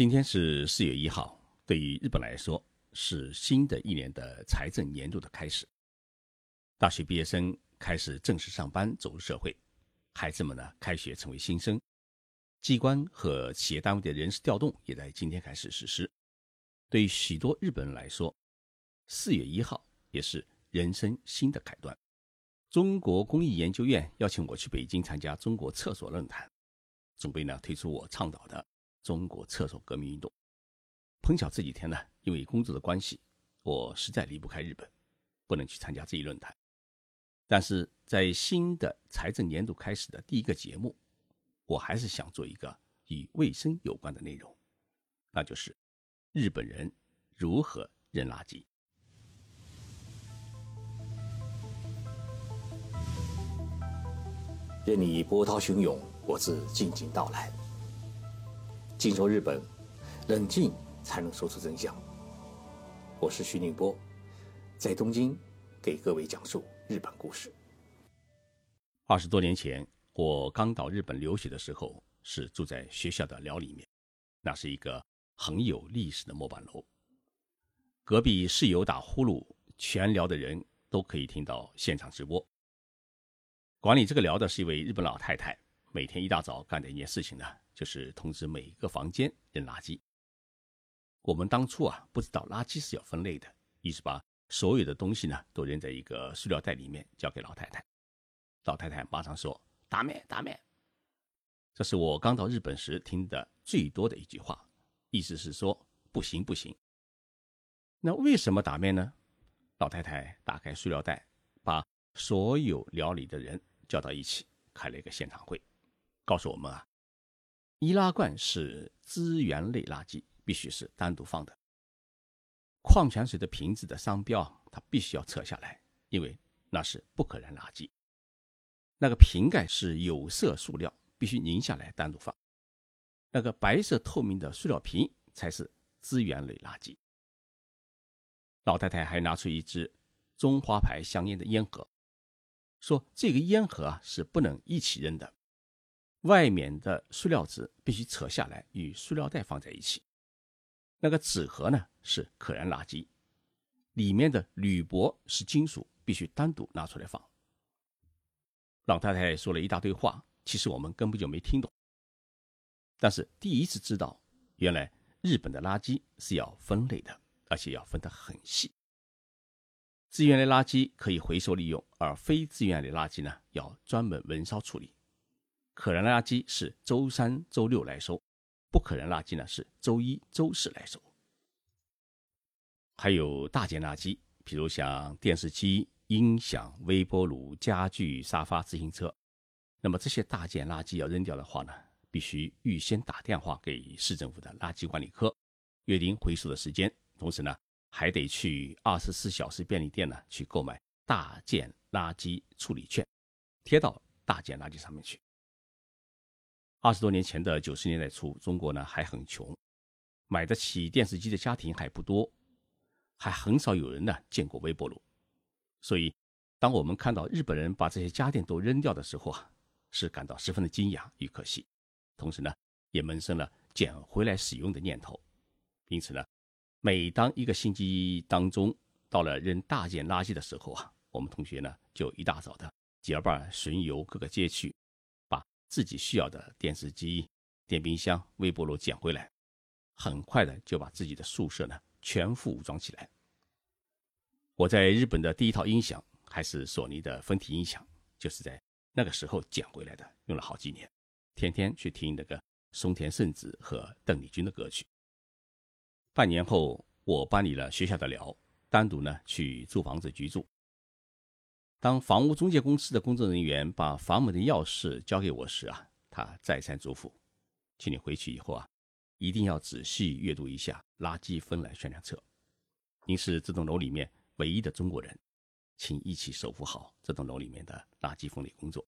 今天是四月一号，对于日本来说是新的一年的财政年度的开始。大学毕业生开始正式上班，走入社会；孩子们呢，开学成为新生。机关和企业单位的人事调动也在今天开始实施。对于许多日本人来说，四月一号也是人生新的开端。中国公益研究院邀请我去北京参加中国厕所论坛，准备呢推出我倡导的。中国厕所革命运动，碰巧这几天呢，因为工作的关系，我实在离不开日本，不能去参加这一论坛。但是在新的财政年度开始的第一个节目，我还是想做一个与卫生有关的内容，那就是日本人如何扔垃圾。任你波涛汹涌，我自静静到来。静说日本，冷静才能说出真相。我是徐宁波，在东京给各位讲述日本故事。二十多年前，我刚到日本留学的时候，是住在学校的寮里面，那是一个很有历史的木板楼。隔壁室友打呼噜，全寮的人都可以听到现场直播。管理这个寮的是一位日本老太太，每天一大早干的一件事情呢。就是通知每一个房间扔垃圾。我们当初啊不知道垃圾是要分类的，于是把所有的东西呢都扔在一个塑料袋里面，交给老太太。老太太马上说：“打咩打咩。”这是我刚到日本时听的最多的一句话，意思是说不行不行。那为什么打咩呢？老太太打开塑料袋，把所有料理的人叫到一起，开了一个现场会，告诉我们啊。易拉罐是资源类垃圾，必须是单独放的。矿泉水的瓶子的商标，它必须要撤下来，因为那是不可燃垃圾。那个瓶盖是有色塑料，必须拧下来单独放。那个白色透明的塑料瓶才是资源类垃圾。老太太还拿出一支中华牌香烟的烟盒，说这个烟盒啊是不能一起扔的。外面的塑料纸必须扯下来，与塑料袋放在一起。那个纸盒呢是可燃垃圾，里面的铝箔是金属，必须单独拿出来放。老太太说了一大堆话，其实我们根本就没听懂。但是第一次知道，原来日本的垃圾是要分类的，而且要分得很细。资源类垃圾可以回收利用，而非资源类垃圾呢要专门焚烧处理。可燃垃圾是周三、周六来收，不可燃垃圾呢是周一、周四来收。还有大件垃圾，比如像电视机、音响、微波炉、家具、沙发、自行车。那么这些大件垃圾要扔掉的话呢，必须预先打电话给市政府的垃圾管理科，约定回收的时间。同时呢，还得去二十四小时便利店呢去购买大件垃圾处理券，贴到大件垃圾上面去。二十多年前的九十年代初，中国呢还很穷，买得起电视机的家庭还不多，还很少有人呢见过微波炉。所以，当我们看到日本人把这些家电都扔掉的时候啊，是感到十分的惊讶与可惜，同时呢，也萌生了捡回来使用的念头。因此呢，每当一个星期当中到了扔大件垃圾的时候啊，我们同学呢就一大早的结伴巡游各个街区。自己需要的电视机、电冰箱、微波炉捡回来，很快的就把自己的宿舍呢全副武装起来。我在日本的第一套音响还是索尼的分体音响，就是在那个时候捡回来的，用了好几年，天天去听那个松田圣子和邓丽君的歌曲。半年后，我搬离了学校的寮，单独呢去租房子居住。当房屋中介公司的工作人员把房门的钥匙交给我时啊，他再三嘱咐，请你回去以后啊，一定要仔细阅读一下垃圾分类宣传册。您是这栋楼里面唯一的中国人，请一起守护好这栋楼里面的垃圾分类工作。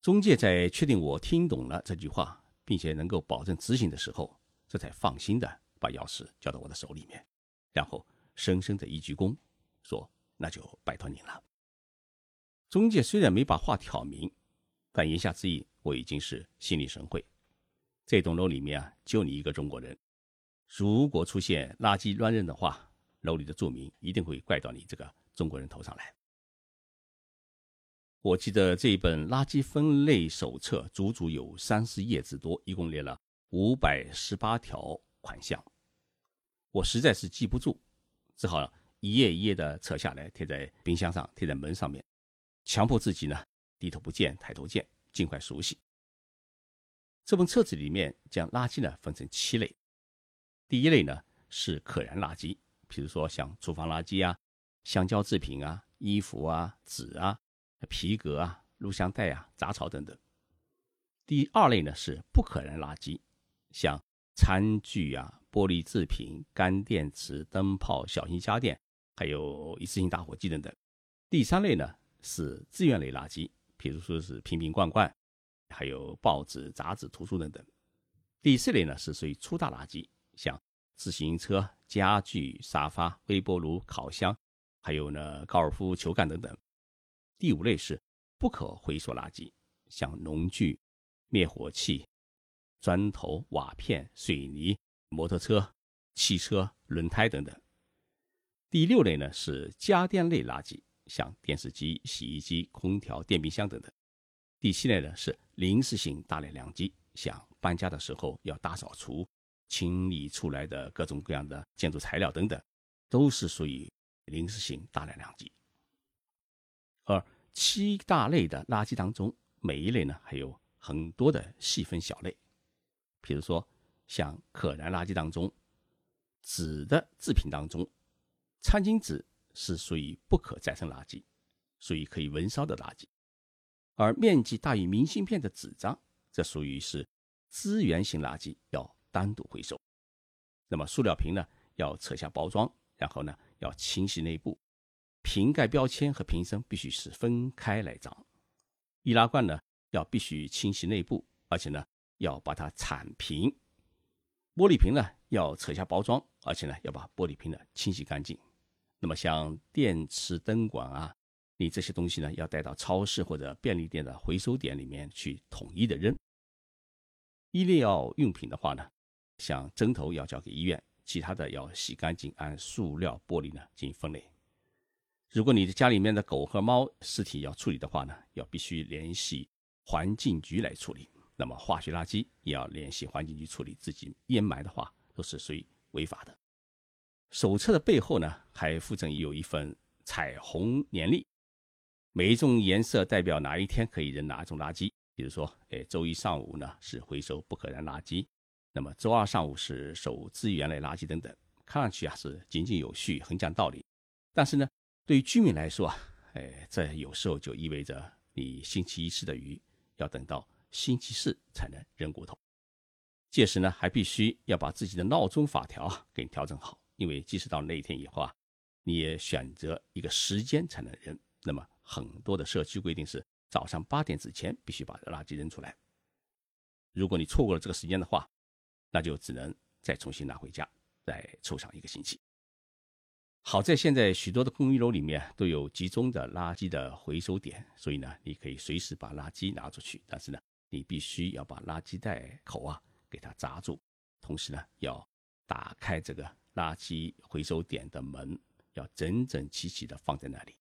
中介在确定我听懂了这句话，并且能够保证执行的时候，这才放心的把钥匙交到我的手里面，然后深深的一鞠躬，说。那就拜托您了。中介虽然没把话挑明，但言下之意我已经是心领神会。这栋楼里面啊，就你一个中国人。如果出现垃圾乱扔的话，楼里的住民一定会怪到你这个中国人头上来。我记得这一本垃圾分类手册足足有三十页之多，一共列了五百十八条款项。我实在是记不住，只好一页一页的扯下来，贴在冰箱上，贴在门上面，强迫自己呢低头不见抬头见，尽快熟悉。这本册子里面将垃圾呢分成七类，第一类呢是可燃垃圾，比如说像厨房垃圾啊、橡胶制品啊、衣服啊、纸啊、皮革啊、录像带啊、杂草等等。第二类呢是不可燃垃圾，像餐具啊、玻璃制品、干电池、灯泡、小型家电，还有一次性打火机等等。第三类呢是资源类垃圾，比如说是瓶瓶罐罐。还有报纸、杂志、图书等等。第四类呢是属于粗大垃圾，像自行车、家具、沙发、微波炉、烤箱，还有呢高尔夫球杆等等。第五类是不可回收垃圾，像农具、灭火器、砖头、瓦片、水泥、摩托车、汽车轮胎等等。第六类呢是家电类垃圾，像电视机、洗衣机、空调、电冰箱等等。第七类呢是临时性大量垃圾，像搬家的时候要大扫除、清理出来的各种各样的建筑材料等等，都是属于临时性大量垃圾。而七大类的垃圾当中，每一类呢还有很多的细分小类，比如说像可燃垃圾当中，纸的制品当中，餐巾纸是属于不可再生垃圾，属于可以焚烧的垃圾。而面积大于明信片的纸张，这属于是资源性垃圾，要单独回收。那么塑料瓶呢，要扯下包装，然后呢要清洗内部，瓶盖标签和瓶身必须是分开来装。易拉罐呢要必须清洗内部，而且呢要把它铲平。玻璃瓶呢要扯下包装，而且呢要把玻璃瓶呢清洗干净。那么像电池灯管啊。你这些东西呢，要带到超市或者便利店的回收点里面去统一的扔。医疗用品的话呢，像针头要交给医院，其他的要洗干净，按塑料、玻璃呢进行分类。如果你的家里面的狗和猫尸体要处理的话呢，要必须联系环境局来处理。那么化学垃圾也要联系环境局处理，自己掩埋的话都是属于违法的。手册的背后呢，还附赠有一份彩虹年历。每一种颜色代表哪一天可以扔哪种垃圾，比如说，哎，周一上午呢是回收不可燃垃圾，那么周二上午是收资源类垃圾等等，看上去啊是井井有序，很讲道理。但是呢，对于居民来说啊，哎，这有时候就意味着你星期一吃的鱼要等到星期四才能扔骨头，届时呢还必须要把自己的闹钟法条给调整好，因为即使到那一天以后啊，你也选择一个时间才能扔，那么。很多的社区规定是早上八点之前必须把垃圾扔出来。如果你错过了这个时间的话，那就只能再重新拿回家，再凑上一个星期。好在现在许多的公寓楼里面都有集中的垃圾的回收点，所以呢，你可以随时把垃圾拿出去。但是呢，你必须要把垃圾袋口啊给它扎住，同时呢，要打开这个垃圾回收点的门，要整整齐齐的放在那里。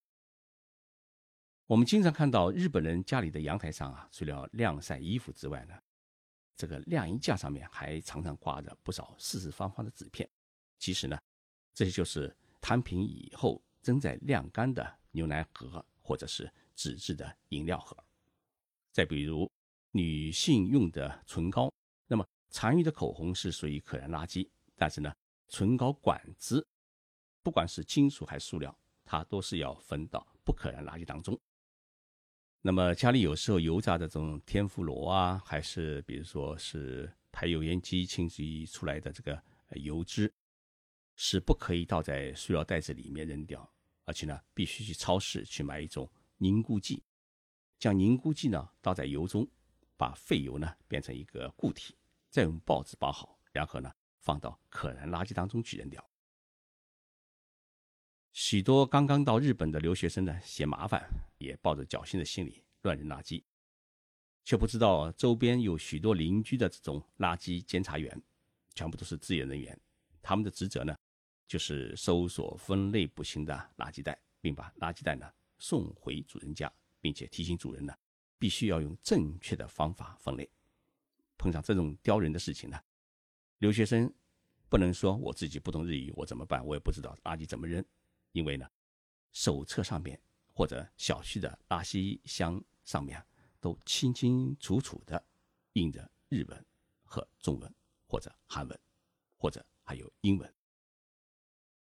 我们经常看到日本人家里的阳台上啊，除了晾晒衣服之外呢，这个晾衣架上面还常常挂着不少四四方方的纸片。其实呢，这些就是摊平以后正在晾干的牛奶盒或者是纸质的饮料盒。再比如女性用的唇膏，那么残余的口红是属于可燃垃圾，但是呢，唇膏管子，不管是金属还是塑料，它都是要分到不可燃垃圾当中。那么家里有时候油炸的这种天妇罗啊，还是比如说是排油烟机清洗出来的这个油脂，是不可以倒在塑料袋子里面扔掉，而且呢，必须去超市去买一种凝固剂，将凝固剂呢倒在油中，把废油呢变成一个固体，再用报纸包好，然后呢放到可燃垃圾当中去扔掉。许多刚刚到日本的留学生呢，嫌麻烦，也抱着侥幸的心理乱扔垃圾。却不知道周边有许多邻居的这种垃圾监察员，全部都是志愿人员。他们的职责呢，就是搜索分类不清的垃圾袋，并把垃圾袋呢送回主人家，并且提醒主人呢，必须要用正确的方法分类。碰上这种刁人的事情呢，留学生不能说我自己不懂日语，我怎么办？我也不知道垃圾怎么扔，因为呢，手册上面或者小区的垃圾箱上面都清清楚楚的印着日文和中文或者韩文或者。还有英文。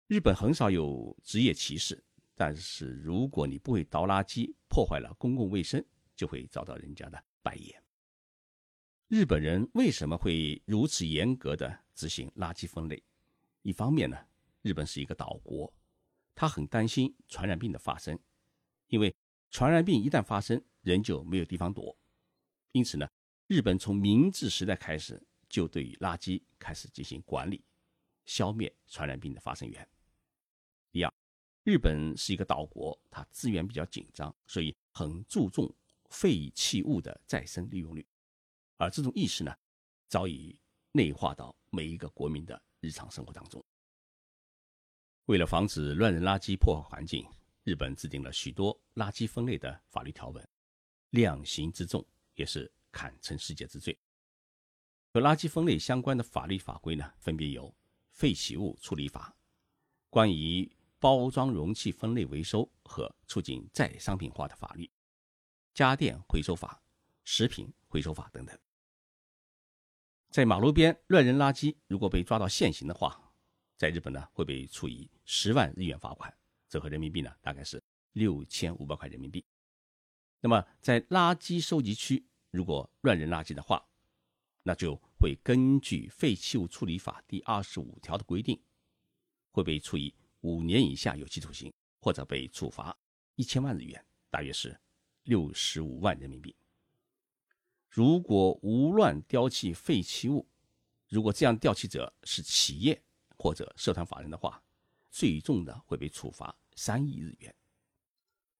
日本很少有职业歧视，但是如果你不会倒垃圾，破坏了公共卫生，就会遭到人家的白眼。日本人为什么会如此严格的执行垃圾分类？一方面呢，日本是一个岛国，他很担心传染病的发生，因为传染病一旦发生，人就没有地方躲。因此呢，日本从明治时代开始就对于垃圾开始进行管理。消灭传染病的发生源。第二，日本是一个岛国，它资源比较紧张，所以很注重废弃物的再生利用率。而这种意识呢，早已内化到每一个国民的日常生活当中。为了防止乱扔垃圾破坏环境，日本制定了许多垃圾分类的法律条文，量刑之重也是堪称世界之最。和垃圾分类相关的法律法规呢，分别有。废弃物处理法、关于包装容器分类回收和促进再商品化的法律、家电回收法、食品回收法等等。在马路边乱扔垃圾，如果被抓到现行的话，在日本呢会被处以十万日元罚款，折合人民币呢大概是六千五百块人民币。那么在垃圾收集区，如果乱扔垃圾的话，那就会根据《废弃物处理法》第二十五条的规定，会被处以五年以下有期徒刑，或者被处罚一千万日元，大约是六十五万人民币。如果无乱丢弃废弃物，如果这样丢弃者是企业或者社团法人的话，最重的会被处罚三亿日元。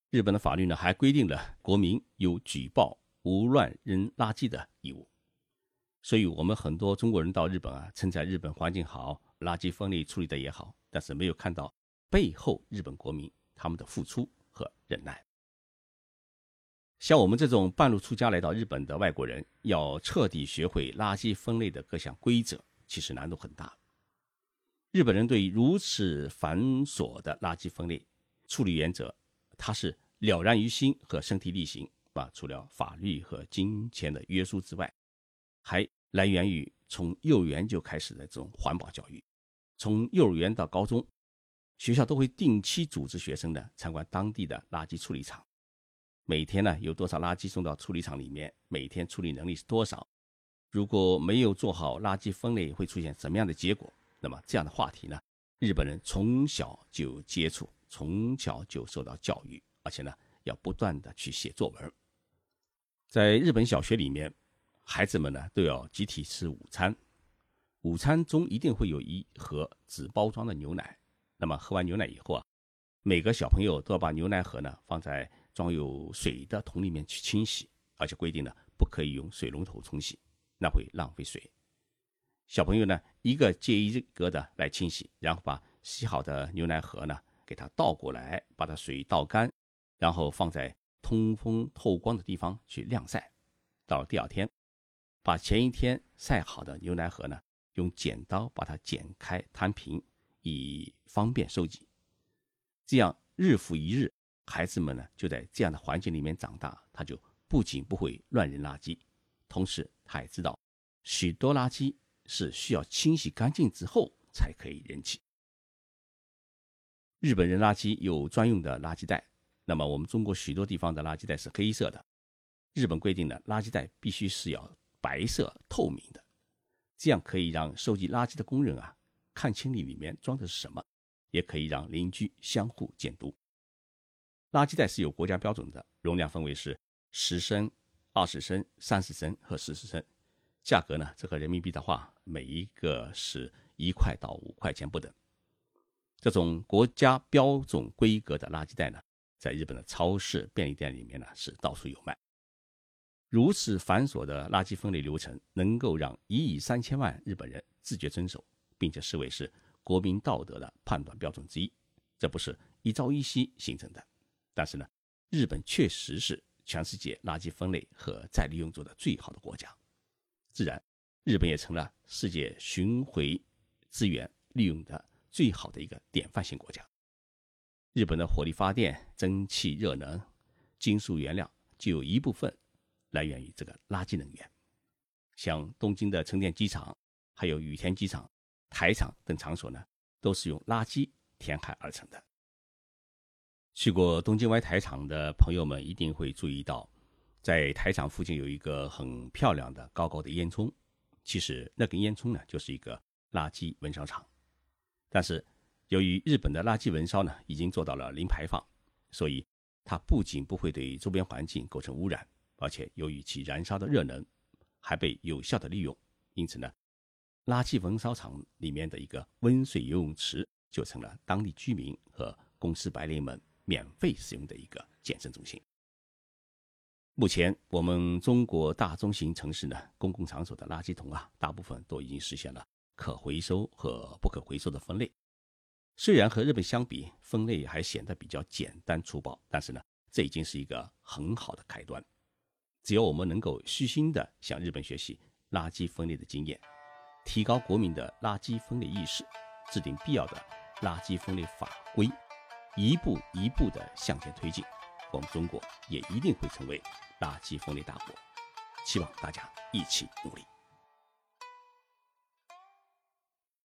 日本的法律呢，还规定了国民有举报无乱扔垃圾的义务。所以，我们很多中国人到日本啊，称赞日本环境好，垃圾分类处理的也好，但是没有看到背后日本国民他们的付出和忍耐。像我们这种半路出家来到日本的外国人，要彻底学会垃圾分类的各项规则，其实难度很大。日本人对如此繁琐的垃圾分类处理原则，他是了然于心和身体力行啊。除了法律和金钱的约束之外，还来源于从幼儿园就开始的这种环保教育，从幼儿园到高中，学校都会定期组织学生呢参观当地的垃圾处理厂，每天呢有多少垃圾送到处理厂里面，每天处理能力是多少，如果没有做好垃圾分类会出现什么样的结果？那么这样的话题呢，日本人从小就接触，从小就受到教育，而且呢要不断的去写作文，在日本小学里面。孩子们呢都要集体吃午餐，午餐中一定会有一盒纸包装的牛奶。那么喝完牛奶以后啊，每个小朋友都要把牛奶盒呢放在装有水的桶里面去清洗，而且规定呢不可以用水龙头冲洗，那会浪费水。小朋友呢一个接一个的来清洗，然后把洗好的牛奶盒呢给它倒过来，把它水倒干，然后放在通风透光的地方去晾晒。到第二天。把前一天晒好的牛奶盒呢，用剪刀把它剪开摊平，以方便收集。这样日复一日，孩子们呢就在这样的环境里面长大，他就不仅不会乱扔垃圾，同时他也知道许多垃圾是需要清洗干净之后才可以扔弃。日本扔垃圾有专用的垃圾袋，那么我们中国许多地方的垃圾袋是黑色的，日本规定的垃圾袋必须是要。白色透明的，这样可以让收集垃圾的工人啊看清里里面装的是什么，也可以让邻居相互监督。垃圾袋是有国家标准的，容量分为是十升、二十升、三十升和四十升，价格呢，这个人民币的话，每一个是一块到五块钱不等。这种国家标准规格的垃圾袋呢，在日本的超市、便利店里面呢是到处有卖。如此繁琐的垃圾分类流程，能够让一亿三千万日本人自觉遵守，并且视为是国民道德的判断标准之一，这不是一朝一夕形成的。但是呢，日本确实是全世界垃圾分类和再利用做的最好的国家，自然，日本也成了世界巡回资源利用的最好的一个典范性国家。日本的火力发电、蒸汽热能、金属原料就有一部分。来源于这个垃圾能源，像东京的成田机场、还有羽田机场、台场等场所呢，都是用垃圾填海而成的。去过东京湾台场的朋友们一定会注意到，在台场附近有一个很漂亮的高高的烟囱，其实那根烟囱呢就是一个垃圾焚烧厂。但是由于日本的垃圾焚烧呢已经做到了零排放，所以它不仅不会对周边环境构成污染。而且由于其燃烧的热能还被有效的利用，因此呢，垃圾焚烧厂里面的一个温水游泳池就成了当地居民和公司白领们免费使用的一个健身中心。目前，我们中国大中型城市呢，公共场所的垃圾桶啊，大部分都已经实现了可回收和不可回收的分类。虽然和日本相比，分类还显得比较简单粗暴，但是呢，这已经是一个很好的开端。只要我们能够虚心地向日本学习垃圾分类的经验，提高国民的垃圾分类意识，制定必要的垃圾分类法规，一步一步的向前推进，我们中国也一定会成为垃圾分类大国。希望大家一起努力。